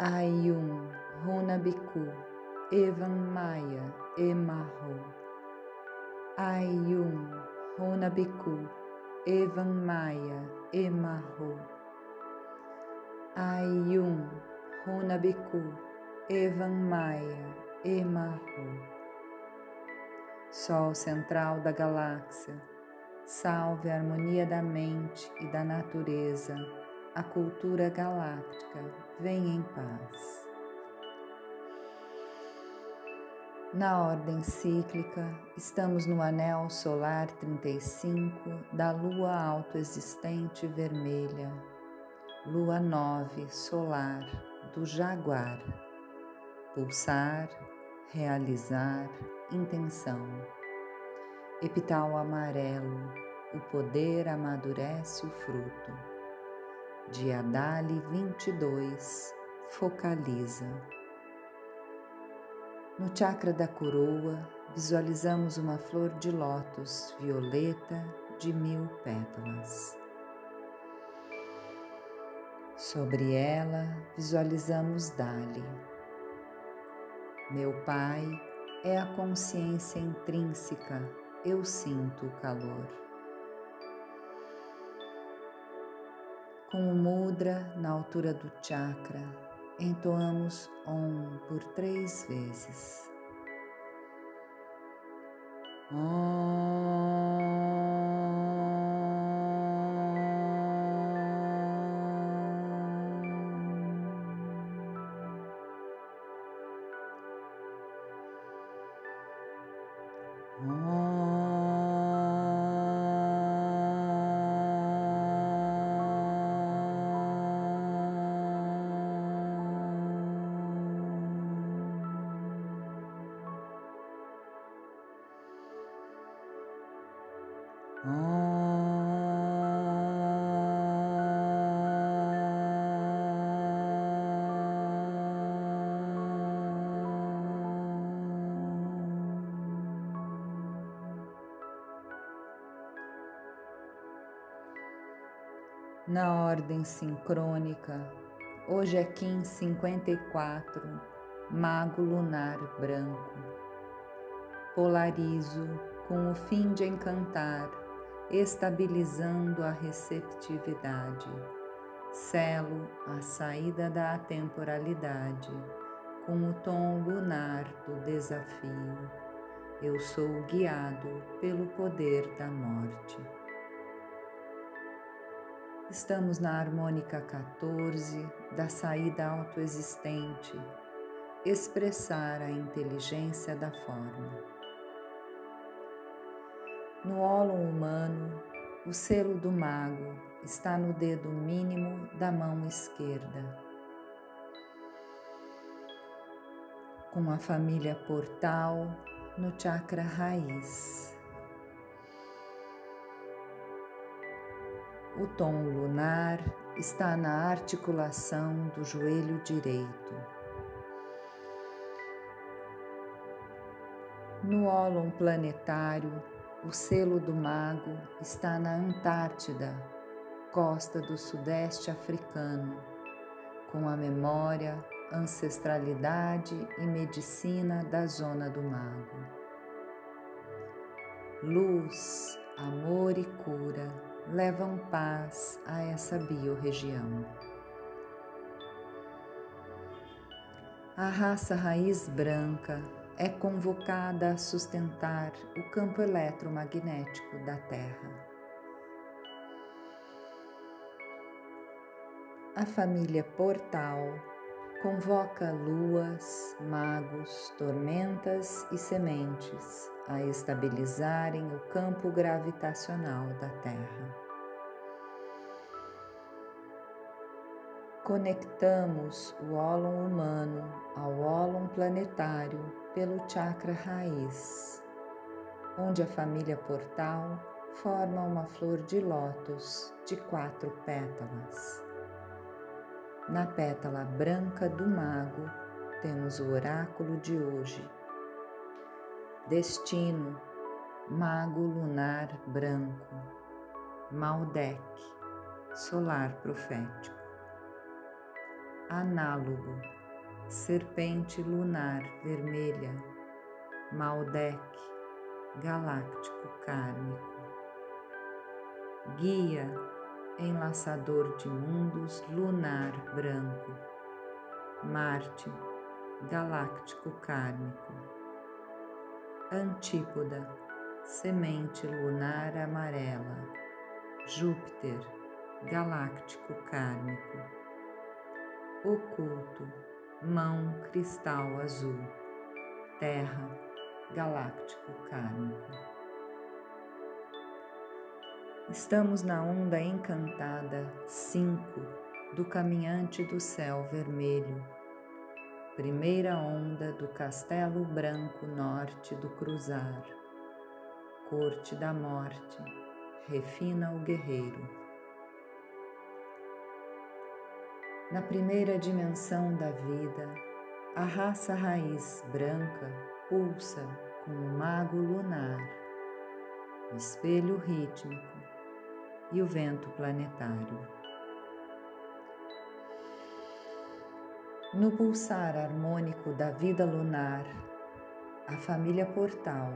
Ayum, Runabiku, Evan Maya, Emarro. Ayum, Runabiku, Evan Maya, Emarro. Ayum, Runabiku, Evan Maya, Emarro. Sol central da galáxia, salve a harmonia da mente e da natureza a cultura galáctica vem em paz. Na ordem cíclica, estamos no anel solar 35 da lua autoexistente vermelha, lua 9 solar do jaguar. Pulsar, realizar, intenção. Epital amarelo, o poder amadurece o fruto de Adali 22, focaliza. No chakra da coroa, visualizamos uma flor de lótus violeta de mil pétalas. Sobre ela, visualizamos Dali. Meu Pai é a consciência intrínseca, eu sinto o calor. Com o mudra na altura do chakra, entoamos Om por três vezes. Om. Na ordem sincrônica, hoje é Kim 54, Mago Lunar Branco. Polarizo com o fim de encantar estabilizando a receptividade. Selo a saída da atemporalidade com o tom lunar do desafio. Eu sou guiado pelo poder da morte. Estamos na harmônica 14 da saída autoexistente, expressar a inteligência da forma. No ólon humano, o selo do mago está no dedo mínimo da mão esquerda. Com a família portal no chakra raiz. O tom lunar está na articulação do joelho direito. No ólon planetário, o selo do mago está na Antártida, costa do sudeste africano, com a memória, ancestralidade e medicina da zona do mago. Luz, amor e cura levam paz a essa biorregião. A raça raiz branca é convocada a sustentar o campo eletromagnético da Terra. A família Portal convoca luas, magos, tormentas e sementes a estabilizarem o campo gravitacional da Terra. Conectamos o ólon humano ao ólon planetário pelo chakra raiz, onde a família portal forma uma flor de lótus de quatro pétalas. Na pétala branca do mago temos o oráculo de hoje. Destino, mago lunar branco, Maldek, solar profético. Análogo, serpente lunar vermelha, Maldek, galáctico kármico. Guia, enlaçador de mundos lunar branco, Marte, galáctico kármico, Antípoda, semente lunar amarela, Júpiter, galáctico kármico, Oculto, mão cristal azul, Terra, galáctico kármico. Estamos na onda encantada 5 do caminhante do céu vermelho, primeira onda do castelo branco norte do cruzar, corte da morte, refina o guerreiro. Na primeira dimensão da vida, a raça raiz branca pulsa com o mago lunar, o espelho rítmico e o vento planetário. No pulsar harmônico da vida lunar, a família portal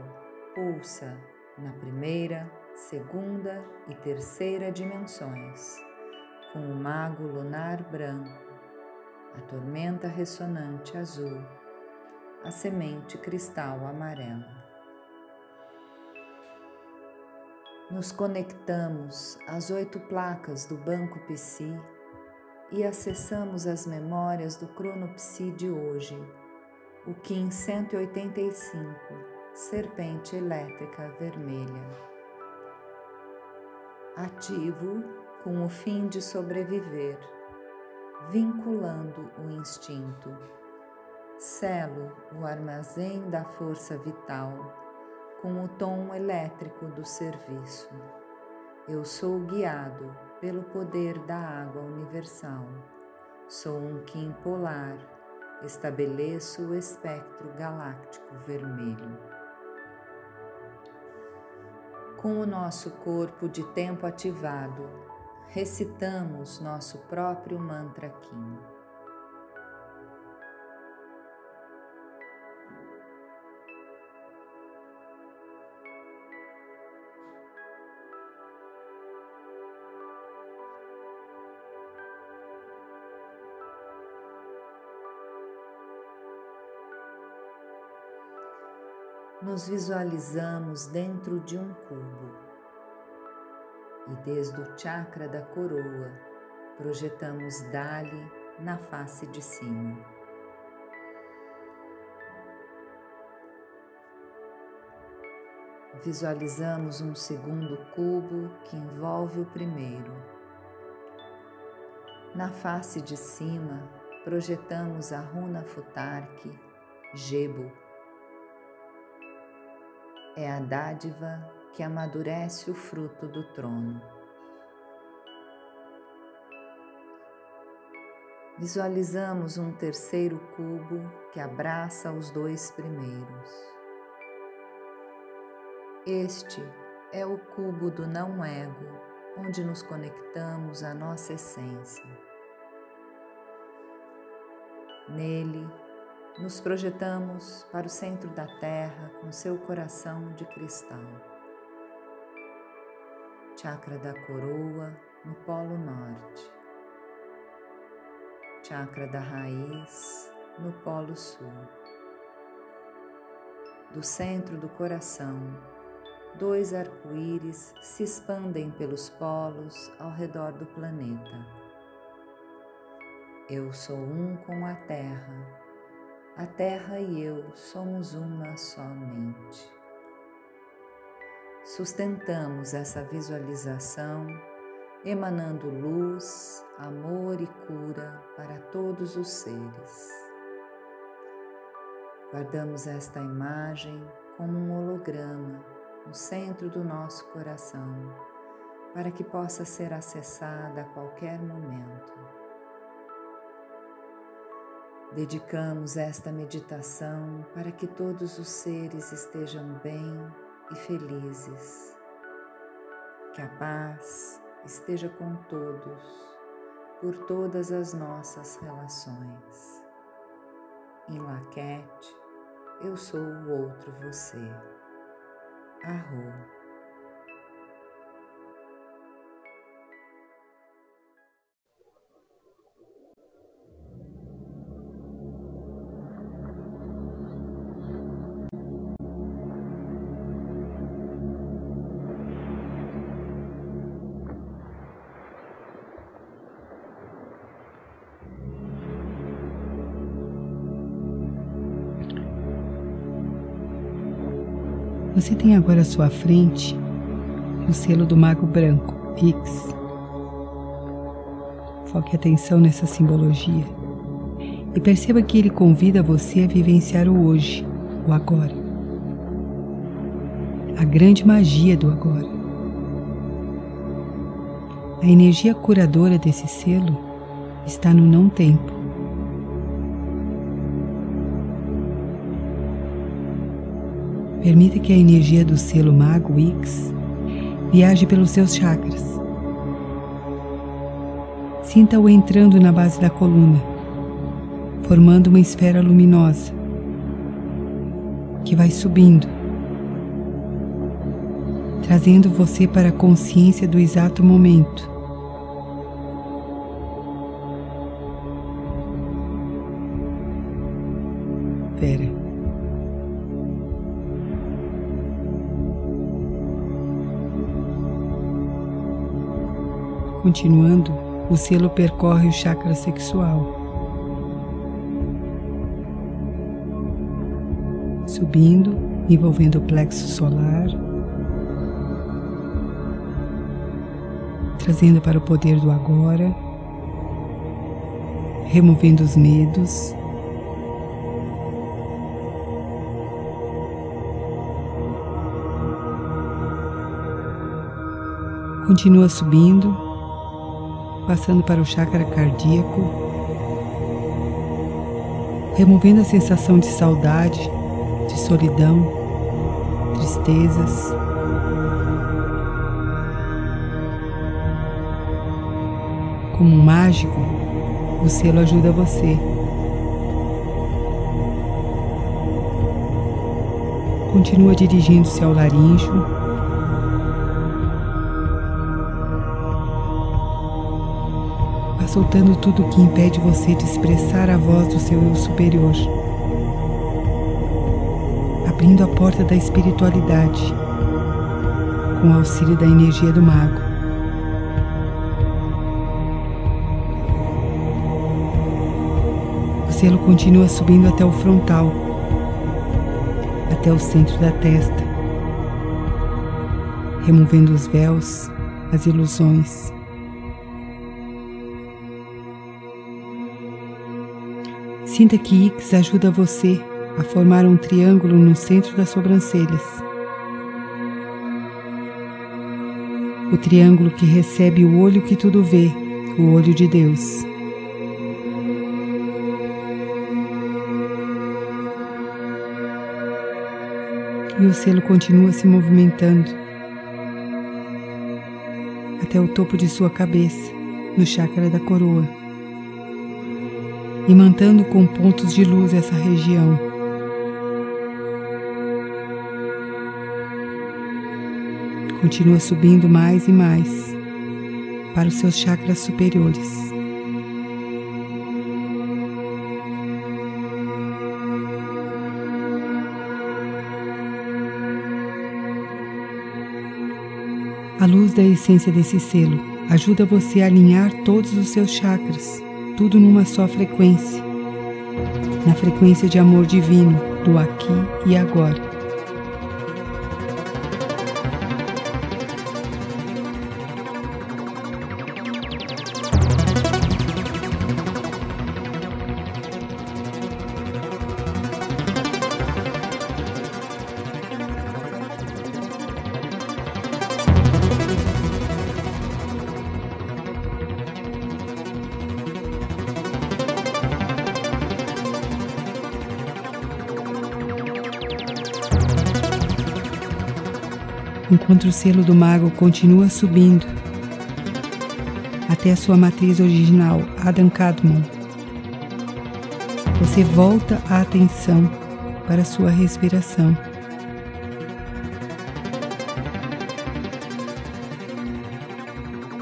pulsa na primeira, segunda e terceira dimensões, com o mago lunar branco, a tormenta ressonante azul, a semente cristal amarela. nos conectamos às oito placas do Banco Psi e acessamos as memórias do Cronopsi de hoje, o Kim 185, Serpente Elétrica Vermelha. Ativo com o fim de sobreviver, vinculando o instinto. Selo o armazém da força vital com o tom elétrico do serviço. Eu sou guiado pelo poder da água universal. Sou um Kim polar. Estabeleço o espectro galáctico vermelho. Com o nosso corpo de tempo ativado, recitamos nosso próprio mantra Kim. Nos visualizamos dentro de um cubo. E desde o chakra da coroa, projetamos Dali na face de cima. Visualizamos um segundo cubo que envolve o primeiro. Na face de cima, projetamos a runa Futark, Gebo. É a dádiva que amadurece o fruto do trono. Visualizamos um terceiro cubo que abraça os dois primeiros. Este é o cubo do não-ego, onde nos conectamos à nossa essência. Nele, nos projetamos para o centro da Terra com seu coração de cristal. Chakra da coroa no Polo Norte. Chakra da raiz no Polo Sul. Do centro do coração dois arco-íris se expandem pelos polos ao redor do planeta. Eu sou um com a Terra, a Terra e eu somos uma só mente. Sustentamos essa visualização emanando luz, amor e cura para todos os seres. Guardamos esta imagem como um holograma no centro do nosso coração, para que possa ser acessada a qualquer momento. Dedicamos esta meditação para que todos os seres estejam bem e felizes. Que a paz esteja com todos, por todas as nossas relações. Em Laquete, eu sou o outro você. Arro. Você tem agora à sua frente o selo do Mago Branco, X. Foque atenção nessa simbologia e perceba que ele convida você a vivenciar o hoje, o agora. A grande magia do agora. A energia curadora desse selo está no não tempo. Permita que a energia do selo Mago X viaje pelos seus chakras. Sinta-o entrando na base da coluna, formando uma esfera luminosa que vai subindo, trazendo você para a consciência do exato momento. Continuando, o selo percorre o chakra sexual, subindo, envolvendo o plexo solar, trazendo para o poder do agora, removendo os medos. Continua subindo, passando para o chakra cardíaco, removendo a sensação de saudade, de solidão, tristezas. Como um mágico, o selo ajuda você. Continua dirigindo-se ao laríngeo soltando tudo que impede você de expressar a voz do seu eu superior, abrindo a porta da espiritualidade com o auxílio da energia do mago. O selo continua subindo até o frontal, até o centro da testa, removendo os véus, as ilusões Sinta que Ix ajuda você a formar um triângulo no centro das sobrancelhas. O triângulo que recebe o olho que tudo vê, o olho de Deus. E o selo continua se movimentando até o topo de sua cabeça, no chakra da coroa, imantando com pontos de luz essa região. continua subindo mais e mais para os seus chakras superiores. A luz da essência desse selo ajuda você a alinhar todos os seus chakras, tudo numa só frequência, na frequência de amor divino do aqui e agora. Enquanto o selo do mago continua subindo até a sua matriz original, Adam Kadmon. Você volta a atenção para a sua respiração.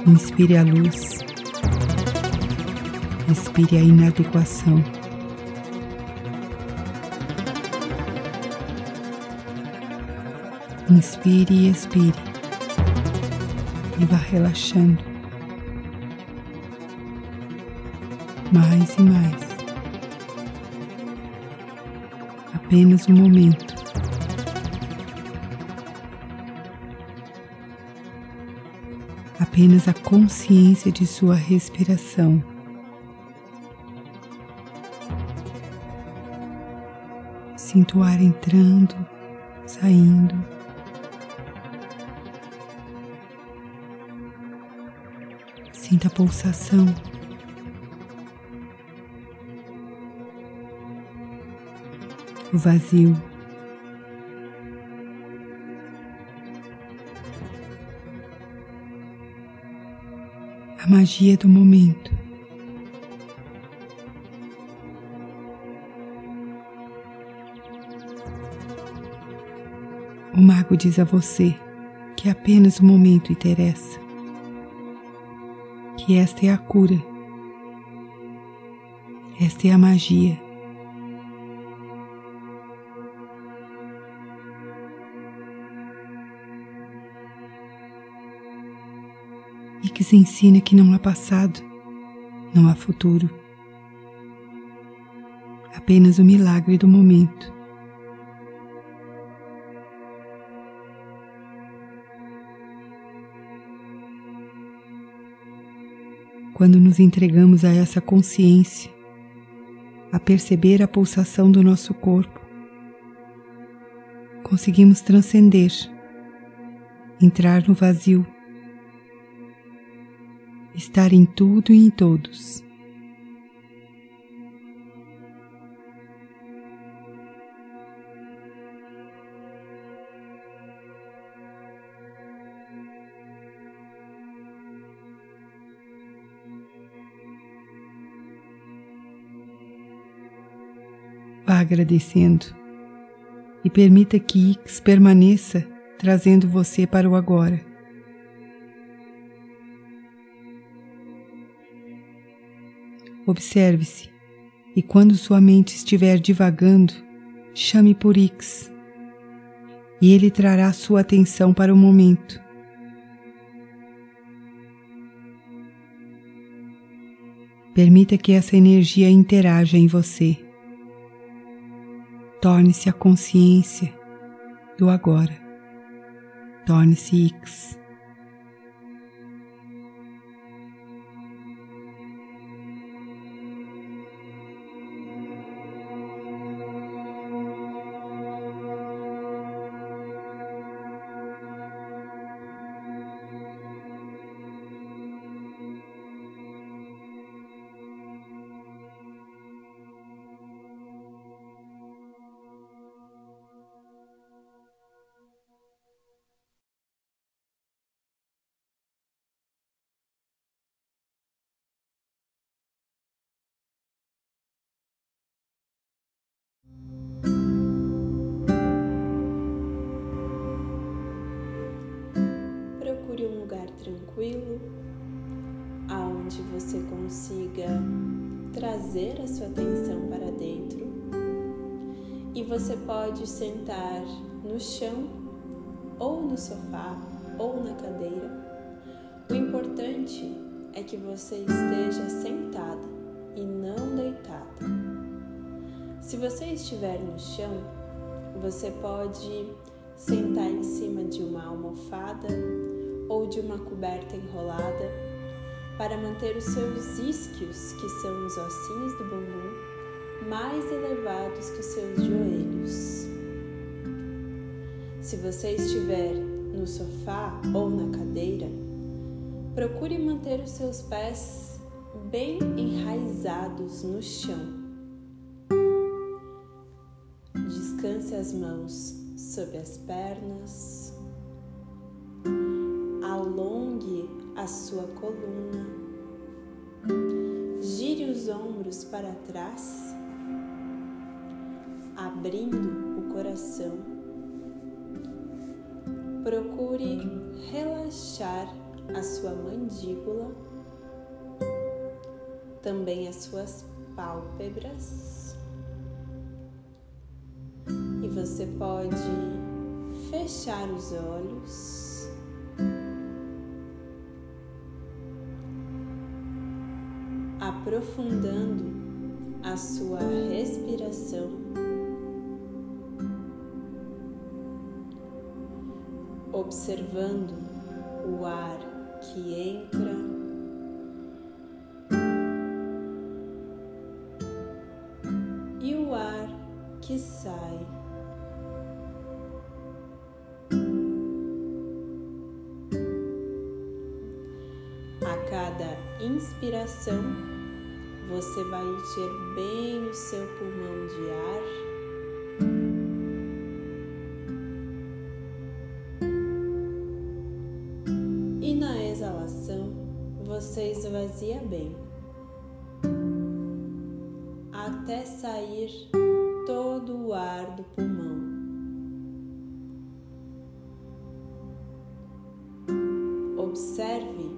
Inspire a luz, expire a inadequação. Inspire e expire. E vá relaxando. Mais e mais. Apenas um momento. Apenas a consciência de sua respiração. Sinto o ar entrando, saindo. Sinta a pulsação. O vazio. A magia do momento. O mago diz a você que apenas o momento interessa que esta é a cura, esta é a magia. E que se ensina que não há passado, não há futuro, apenas o milagre do momento. Quando nos entregamos a essa consciência, a perceber a pulsação do nosso corpo, conseguimos transcender, entrar no vazio, estar em tudo e em todos. Agradecendo e permita que Ix permaneça trazendo você para o agora. Observe-se e quando sua mente estiver divagando, chame por Ix e ele trará sua atenção para o momento. Permita que essa energia interaja em você. Torne-se a consciência do agora. Torne-se X. aonde você consiga trazer a sua atenção para dentro e você pode sentar no chão ou no sofá ou na cadeira. O importante é que você esteja sentada e não deitada. Se você estiver no chão, você pode sentar em cima de uma almofada ou de uma coberta enrolada para manter os seus isquios, que são os ossinhos do bumbum, mais elevados que os seus joelhos. Se você estiver no sofá ou na cadeira, procure manter os seus pés bem enraizados no chão. Descanse as mãos sob as pernas alongue a sua coluna, gire os ombros para trás, abrindo o coração. Procure relaxar a sua mandíbula, também as suas pálpebras. E você pode fechar os olhos aprofundando a sua respiração. Observando o ar que entra e o ar que sai. A cada inspiração, você vai encher bem o seu pulmão de ar. E na exalação, você esvazia bem, até sair todo o ar do pulmão. Observe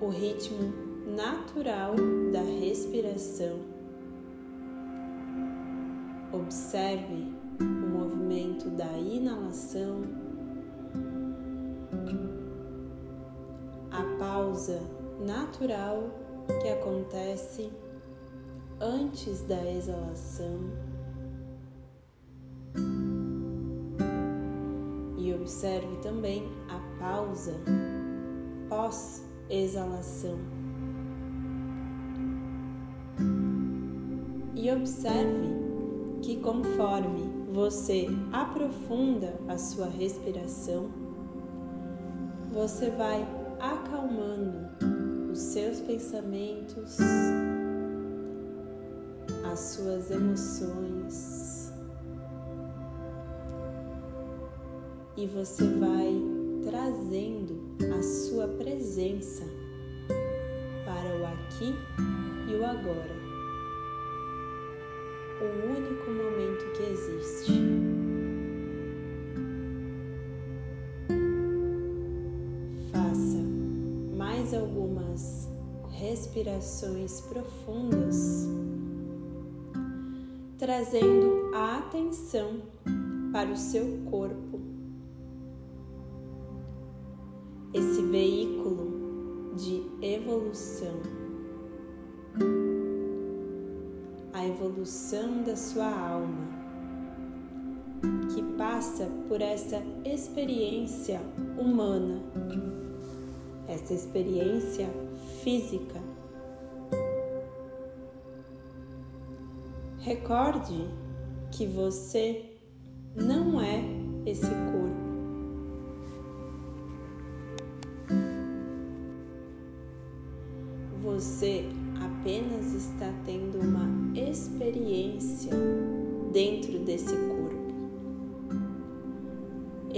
o ritmo natural da respiração. Observe o movimento da inalação, a pausa natural que acontece antes da exalação. E observe também a pausa pós-exalação. E observe que conforme você aprofunda a sua respiração, você vai acalmando os seus pensamentos, as suas emoções e você vai trazendo a sua presença para o aqui e o agora o único momento que existe. Faça mais algumas respirações profundas, trazendo a atenção para o seu corpo. Esse veículo de evolução evolução da sua alma, que passa por essa experiência humana, essa experiência física. Recorde que você não é esse corpo.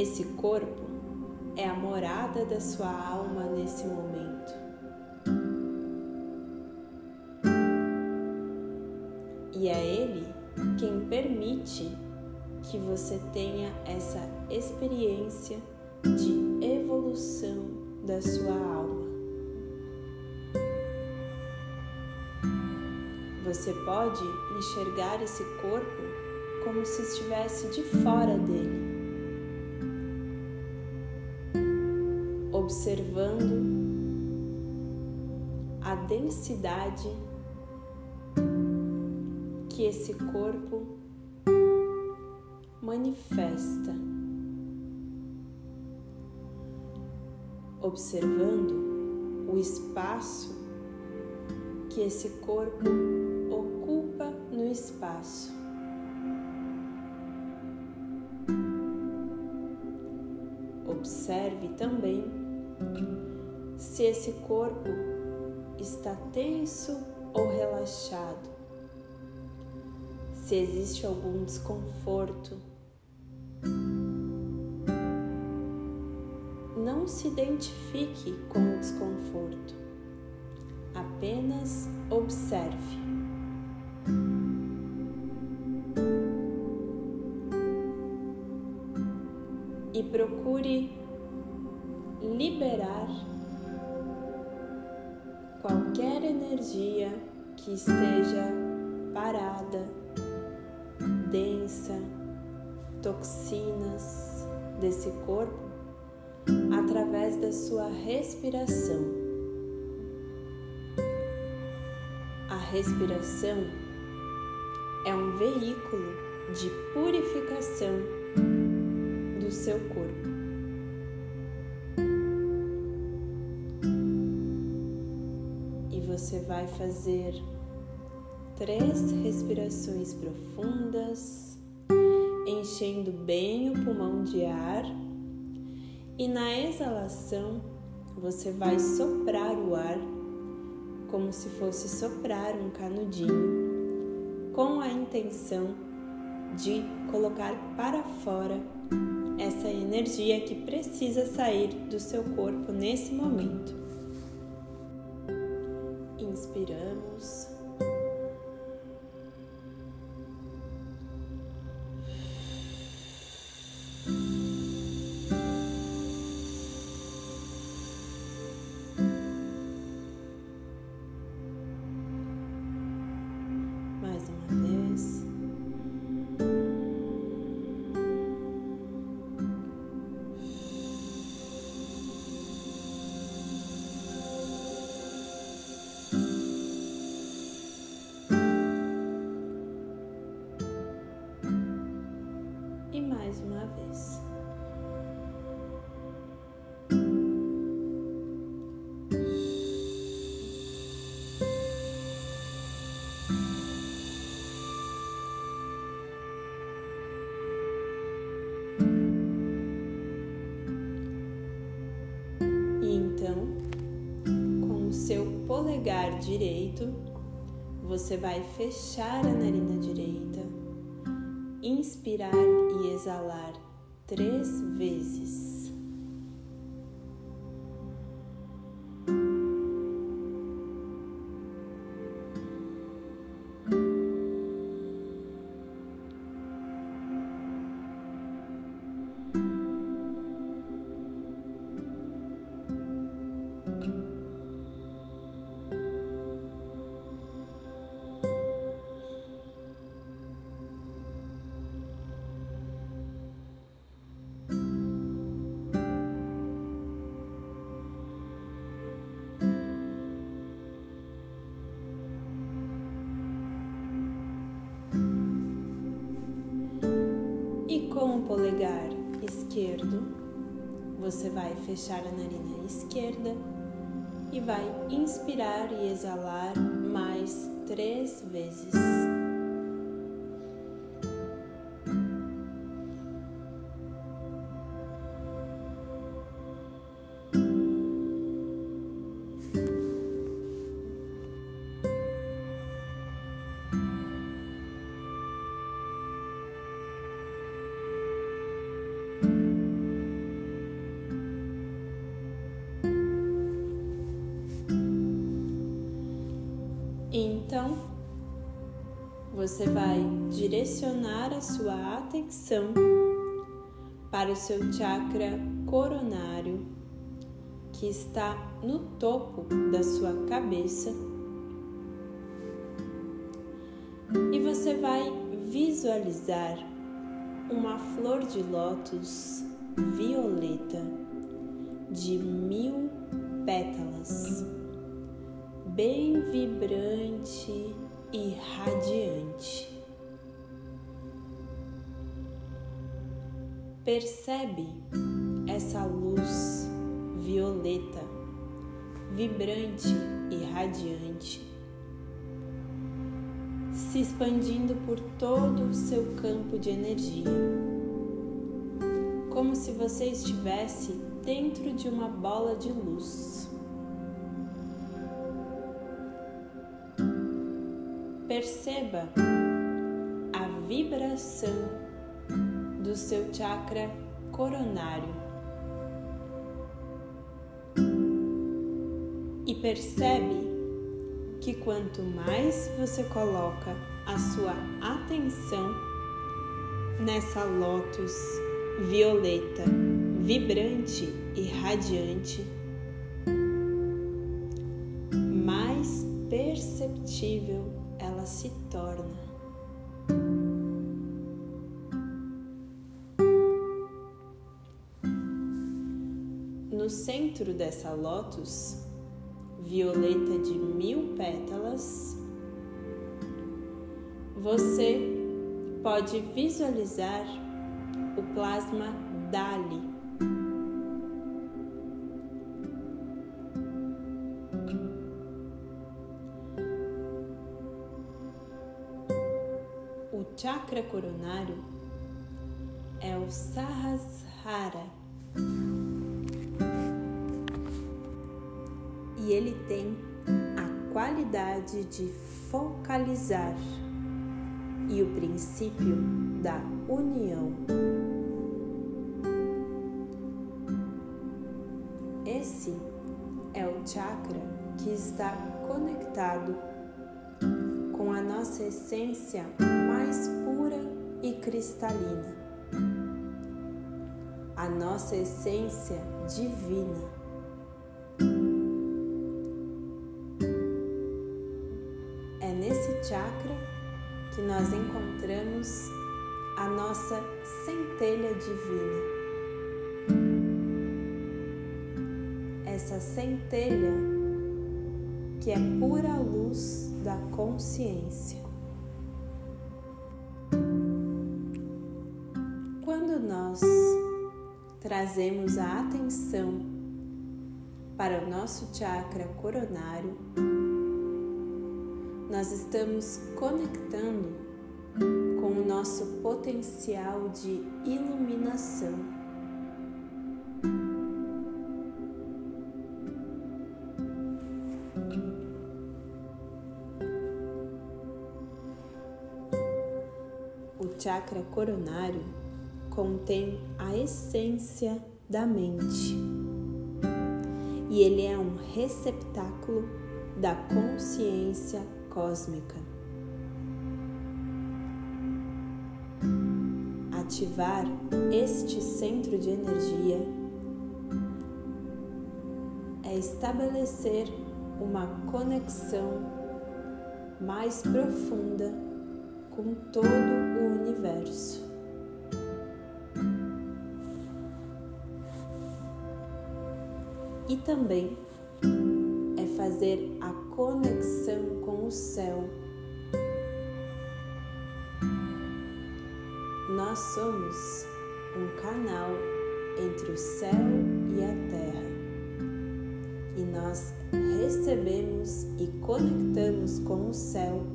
Esse corpo é a morada da sua alma nesse momento. E é Ele quem permite que você tenha essa experiência de evolução da sua alma. Você pode enxergar esse corpo como se estivesse de fora dele, a densidade que esse corpo manifesta, observando o espaço que esse corpo ocupa no espaço. Observe também se esse corpo está tenso ou relaxado, se existe algum desconforto. Não se identifique com o desconforto, apenas observe. E procure liberar energia que esteja parada, densa, toxinas desse corpo através da sua respiração. A respiração é um veículo de purificação do seu corpo. Você vai fazer três respirações profundas, enchendo bem o pulmão de ar e na exalação você vai soprar o ar como se fosse soprar um canudinho, com a intenção de colocar para fora essa energia que precisa sair do seu corpo nesse momento. Polegar direito, você vai fechar a narina direita, inspirar e exalar três vezes. Você vai fechar a narina esquerda e vai inspirar e exalar mais três vezes. Você vai direcionar a sua atenção para o seu chakra coronário, que está no topo da sua cabeça, e você vai visualizar uma flor de lótus violeta de mil pétalas bem vibrante e radiante. Percebe essa luz violeta, vibrante e radiante, se expandindo por todo o seu campo de energia, como se você estivesse dentro de uma bola de luz. Perceba a vibração do seu chakra coronário. E percebe que quanto mais você coloca a sua atenção nessa lótus violeta, vibrante e radiante, mais perceptível centro dessa lótus, violeta de mil pétalas, você pode visualizar o plasma Dali chakra coronário é o Sahasrara. Ele tem a qualidade de focalizar e o princípio da união. Esse é o chakra que está conectado com a nossa essência mais pura e cristalina, a nossa essência divina. Que nós encontramos a nossa centelha divina. Essa centelha que é pura luz da consciência. nós trazemos a atenção para o nosso chakra coronário, nós estamos conectando com o nosso potencial de iluminação. O chakra coronário contém a essência da mente e ele é um receptáculo da consciência cósmica. Ativar este centro de energia é estabelecer uma conexão mais profunda com todo o universo. e também é fazer a conexão o céu. Nós somos um canal entre o céu e a terra. E nós recebemos e conectamos com o céu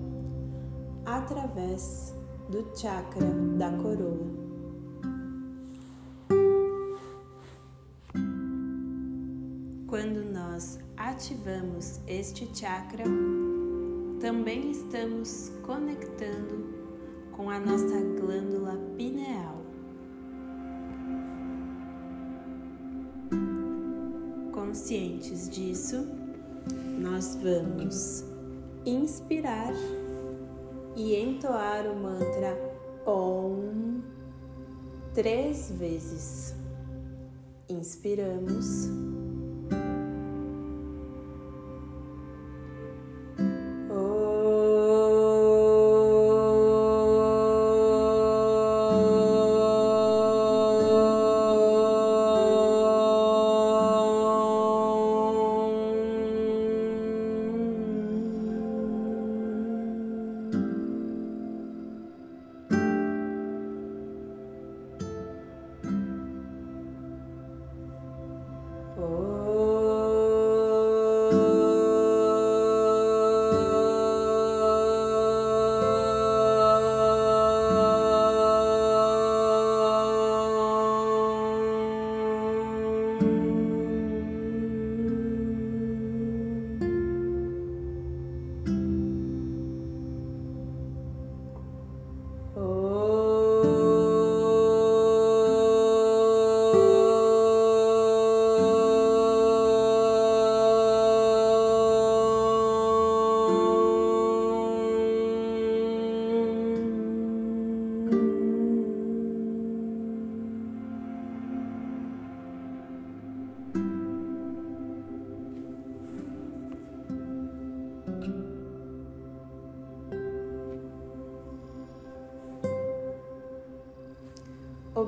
através do chakra da coroa. Quando nós ativamos este chakra, também estamos conectando com a nossa glândula pineal. Conscientes disso, nós vamos inspirar e entoar o mantra OM três vezes. Inspiramos.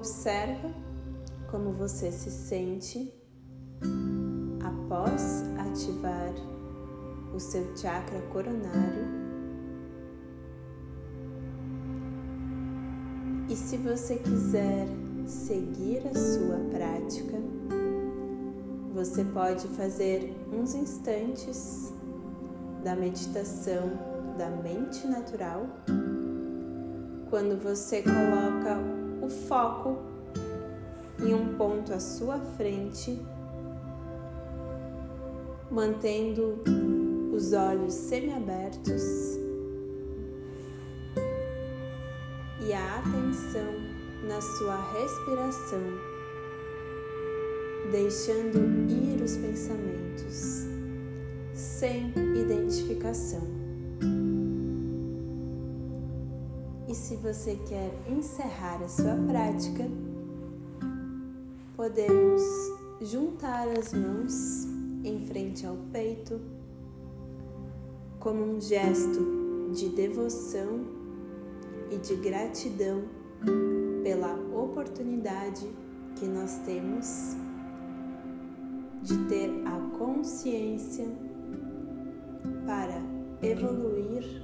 Observa como você se sente após ativar o seu chakra coronário. E se você quiser seguir a sua prática, você pode fazer uns instantes da meditação da mente natural quando você coloca o foco em um ponto à sua frente, mantendo os olhos semiabertos e a atenção na sua respiração, deixando ir os pensamentos sem identificação. Se você quer encerrar a sua prática, podemos juntar as mãos em frente ao peito como um gesto de devoção e de gratidão pela oportunidade que nós temos de ter a consciência para evoluir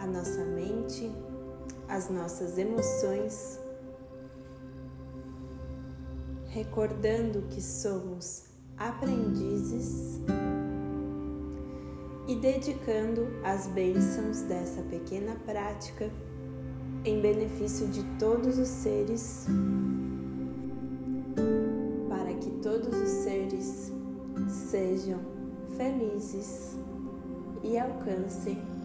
a nossa mente as nossas emoções, recordando que somos aprendizes e dedicando as bênçãos dessa pequena prática em benefício de todos os seres, para que todos os seres sejam felizes e alcancem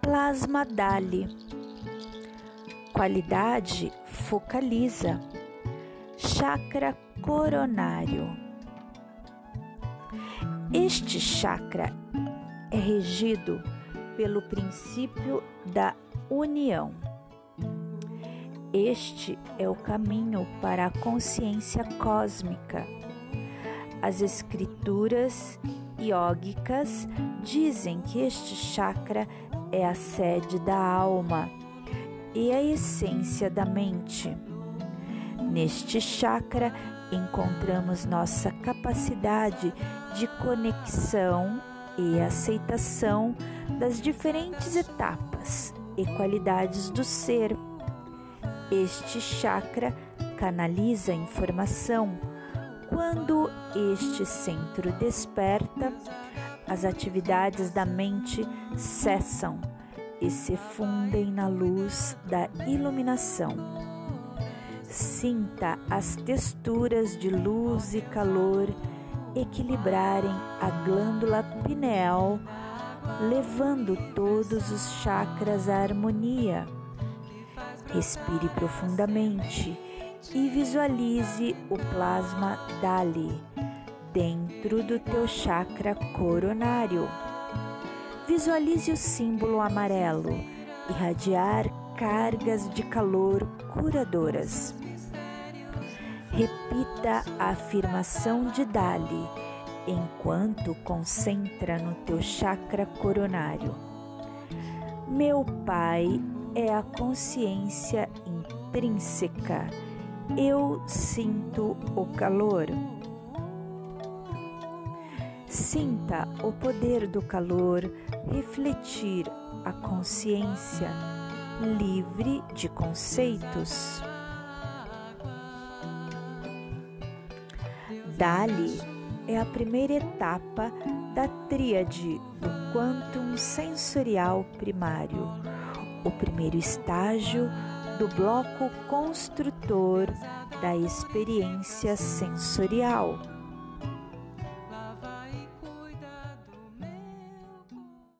Plasma Dali. Qualidade focaliza. Chakra coronário. Este chakra é regido pelo princípio da união. Este é o caminho para a consciência cósmica. As escrituras iógicas dizem que este chakra é a sede da alma e a essência da mente. Neste chakra encontramos nossa capacidade de conexão e aceitação das diferentes etapas e qualidades do ser. Este chakra canaliza informação. Quando este centro desperta, as atividades da mente cessam e se fundem na luz da iluminação. Sinta as texturas de luz e calor equilibrarem a glândula pineal, levando todos os chakras à harmonia. Respire profundamente e visualize o plasma Dali dentro do teu chakra coronário. Visualize o símbolo amarelo irradiar cargas de calor curadoras. Repita a afirmação de Dali enquanto concentra no teu chakra coronário. Meu Pai é a consciência intrínseca. Eu sinto o calor. Sinta o poder do calor refletir a consciência livre de conceitos. Dali é a primeira etapa da tríade do quantum sensorial primário o primeiro estágio do bloco construtor da experiência sensorial.